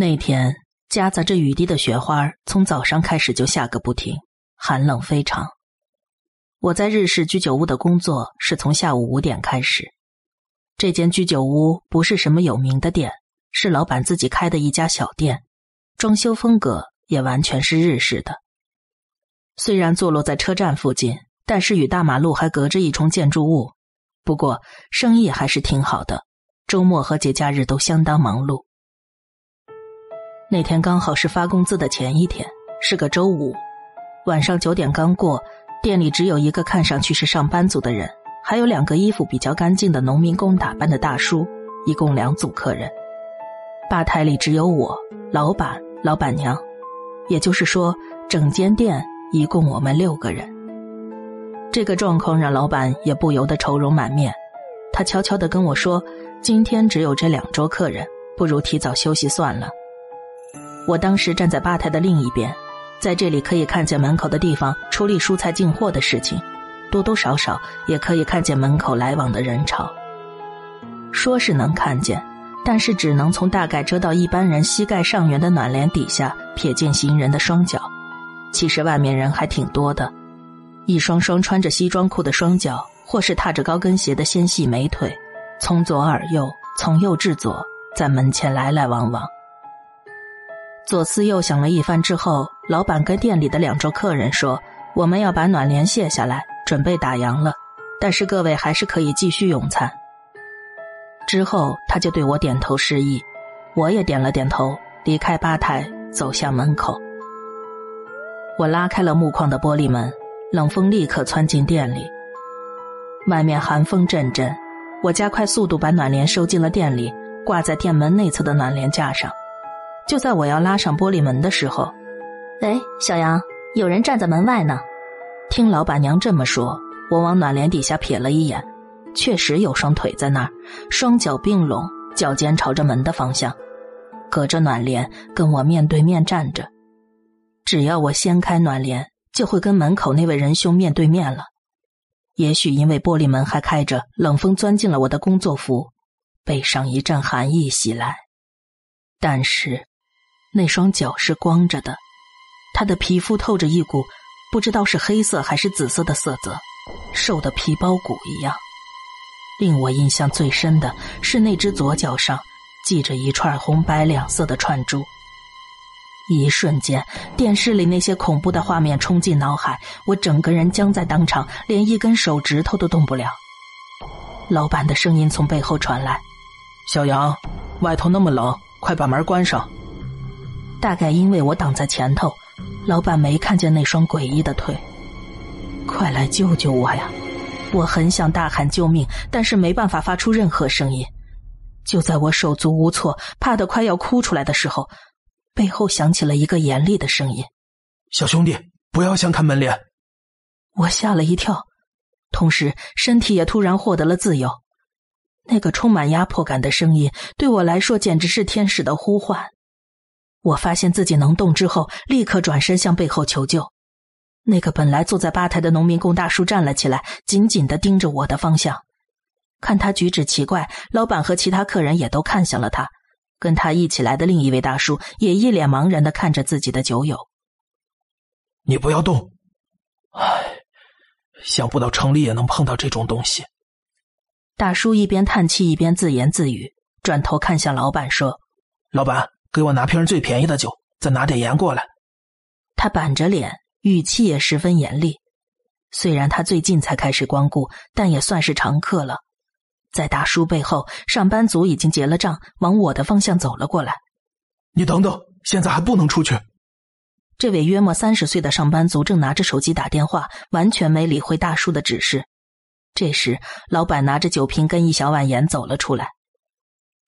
那天夹杂着雨滴的雪花，从早上开始就下个不停，寒冷非常。我在日式居酒屋的工作是从下午五点开始。这间居酒屋不是什么有名的店，是老板自己开的一家小店，装修风格也完全是日式的。虽然坐落在车站附近，但是与大马路还隔着一重建筑物。不过生意还是挺好的，周末和节假日都相当忙碌。那天刚好是发工资的前一天，是个周五，晚上九点刚过，店里只有一个看上去是上班族的人，还有两个衣服比较干净的农民工打扮的大叔，一共两组客人。吧台里只有我、老板、老板娘，也就是说，整间店一共我们六个人。这个状况让老板也不由得愁容满面，他悄悄的跟我说：“今天只有这两桌客人，不如提早休息算了。”我当时站在吧台的另一边，在这里可以看见门口的地方处理蔬菜进货的事情，多多少少也可以看见门口来往的人潮。说是能看见，但是只能从大概遮到一般人膝盖上缘的暖帘底下瞥见行人的双脚。其实外面人还挺多的，一双双穿着西装裤的双脚，或是踏着高跟鞋的纤细美腿，从左而右，从右至左，在门前来来往往。左思右想了一番之后，老板跟店里的两桌客人说：“我们要把暖帘卸下来，准备打烊了。但是各位还是可以继续用餐。”之后他就对我点头示意，我也点了点头，离开吧台，走向门口。我拉开了木框的玻璃门，冷风立刻窜进店里。外面寒风阵阵，我加快速度把暖帘收进了店里，挂在店门内侧的暖帘架上。就在我要拉上玻璃门的时候，哎，小杨，有人站在门外呢。听老板娘这么说，我往暖帘底下瞥了一眼，确实有双腿在那儿，双脚并拢，脚尖朝着门的方向，隔着暖帘跟我面对面站着。只要我掀开暖帘，就会跟门口那位仁兄面对面了。也许因为玻璃门还开着，冷风钻进了我的工作服，背上一阵寒意袭来。但是。那双脚是光着的，他的皮肤透着一股不知道是黑色还是紫色的色泽，瘦的皮包骨一样。令我印象最深的是那只左脚上系着一串红白两色的串珠。一瞬间，电视里那些恐怖的画面冲进脑海，我整个人僵在当场，连一根手指头都动不了。老板的声音从背后传来：“小杨，外头那么冷，快把门关上。”大概因为我挡在前头，老板没看见那双诡异的腿。快来救救我呀！我很想大喊救命，但是没办法发出任何声音。就在我手足无措、怕得快要哭出来的时候，背后响起了一个严厉的声音：“小兄弟，不要相看门帘。”我吓了一跳，同时身体也突然获得了自由。那个充满压迫感的声音对我来说简直是天使的呼唤。我发现自己能动之后，立刻转身向背后求救。那个本来坐在吧台的农民工大叔站了起来，紧紧的盯着我的方向。看他举止奇怪，老板和其他客人也都看向了他。跟他一起来的另一位大叔也一脸茫然的看着自己的酒友。你不要动！唉，想不到城里也能碰到这种东西。大叔一边叹气一边自言自语，转头看向老板说：“老板。”给我拿瓶最便宜的酒，再拿点盐过来。他板着脸，语气也十分严厉。虽然他最近才开始光顾，但也算是常客了。在大叔背后，上班族已经结了账，往我的方向走了过来。你等等，现在还不能出去。这位约莫三十岁的上班族正拿着手机打电话，完全没理会大叔的指示。这时，老板拿着酒瓶跟一小碗盐走了出来。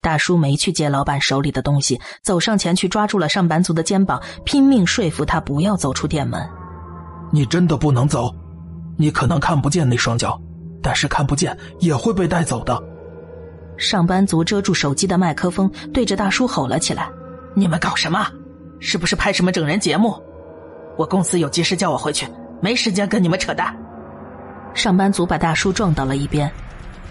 大叔没去接老板手里的东西，走上前去抓住了上班族的肩膀，拼命说服他不要走出店门。你真的不能走，你可能看不见那双脚，但是看不见也会被带走的。上班族遮住手机的麦克风，对着大叔吼了起来：“你们搞什么？是不是拍什么整人节目？我公司有急事叫我回去，没时间跟你们扯淡。”上班族把大叔撞到了一边。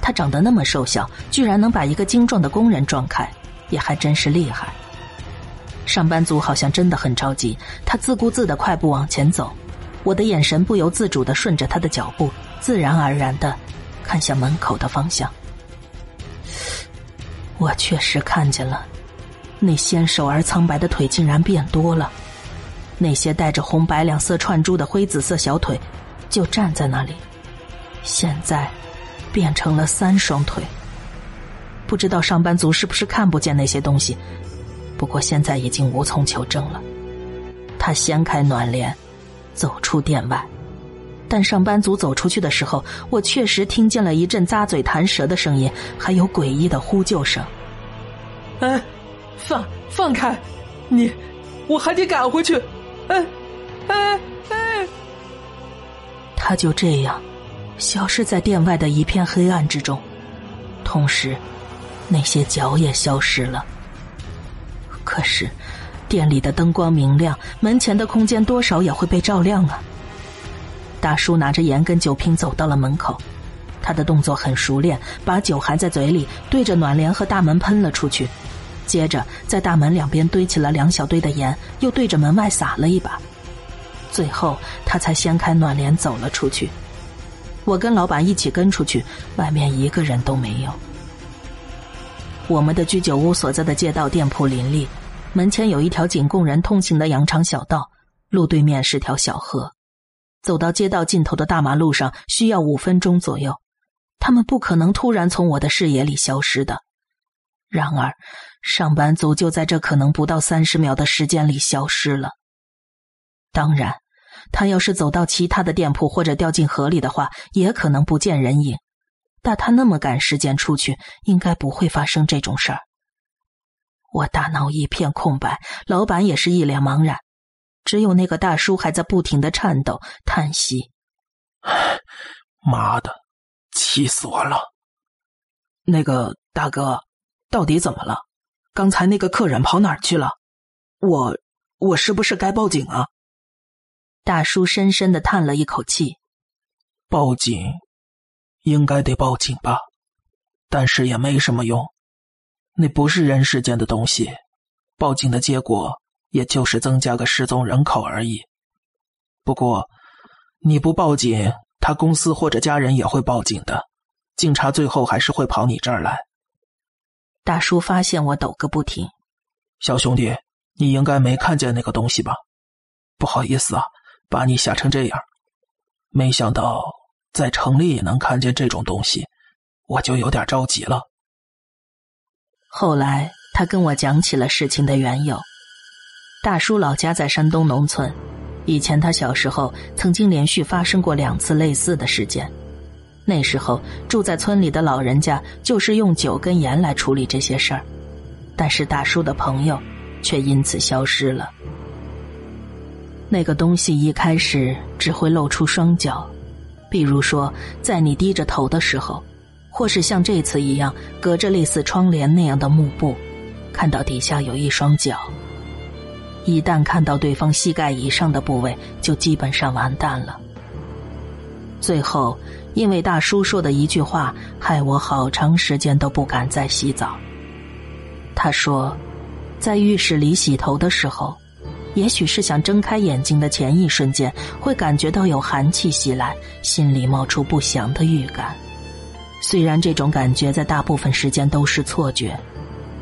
他长得那么瘦小，居然能把一个精壮的工人撞开，也还真是厉害。上班族好像真的很着急，他自顾自的快步往前走，我的眼神不由自主的顺着他的脚步，自然而然的看向门口的方向。我确实看见了，那纤瘦而苍白的腿竟然变多了，那些带着红白两色串珠的灰紫色小腿，就站在那里，现在变成了三双腿。不知道上班族是不是看不见那些东西，不过现在已经无从求证了。他掀开暖帘，走出店外，但上班族走出去的时候，我确实听见了一阵咂嘴弹舌的声音，还有诡异的呼救声。哎，放放开，你，我还得赶回去。哎，哎哎，他就这样消失在店外的一片黑暗之中，同时。那些脚也消失了。可是，店里的灯光明亮，门前的空间多少也会被照亮啊。大叔拿着盐跟酒瓶走到了门口，他的动作很熟练，把酒含在嘴里，对着暖帘和大门喷了出去，接着在大门两边堆起了两小堆的盐，又对着门外撒了一把，最后他才掀开暖帘走了出去。我跟老板一起跟出去，外面一个人都没有。我们的居酒屋所在的街道店铺林立，门前有一条仅供人通行的羊肠小道，路对面是条小河。走到街道尽头的大马路上需要五分钟左右，他们不可能突然从我的视野里消失的。然而，上班族就在这可能不到三十秒的时间里消失了。当然，他要是走到其他的店铺或者掉进河里的话，也可能不见人影。但他那么赶时间出去，应该不会发生这种事儿。我大脑一片空白，老板也是一脸茫然，只有那个大叔还在不停的颤抖叹息：“妈的，气死我了！”那个大哥，到底怎么了？刚才那个客人跑哪儿去了？我，我是不是该报警啊？大叔深深的叹了一口气：“报警。”应该得报警吧，但是也没什么用，那不是人世间的东西，报警的结果也就是增加个失踪人口而已。不过，你不报警，他公司或者家人也会报警的，警察最后还是会跑你这儿来。大叔发现我抖个不停，小兄弟，你应该没看见那个东西吧？不好意思啊，把你吓成这样，没想到。在城里也能看见这种东西，我就有点着急了。后来他跟我讲起了事情的缘由。大叔老家在山东农村，以前他小时候曾经连续发生过两次类似的事件。那时候住在村里的老人家就是用酒跟盐来处理这些事儿，但是大叔的朋友却因此消失了。那个东西一开始只会露出双脚。比如说，在你低着头的时候，或是像这次一样隔着类似窗帘那样的幕布，看到底下有一双脚。一旦看到对方膝盖以上的部位，就基本上完蛋了。最后，因为大叔说的一句话，害我好长时间都不敢再洗澡。他说，在浴室里洗头的时候。也许是想睁开眼睛的前一瞬间，会感觉到有寒气袭来，心里冒出不祥的预感。虽然这种感觉在大部分时间都是错觉，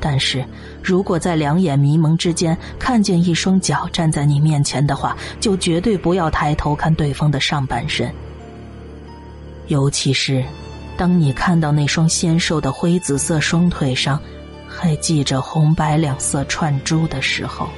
但是如果在两眼迷蒙之间看见一双脚站在你面前的话，就绝对不要抬头看对方的上半身。尤其是当你看到那双纤瘦的灰紫色双腿上还系着红白两色串珠的时候。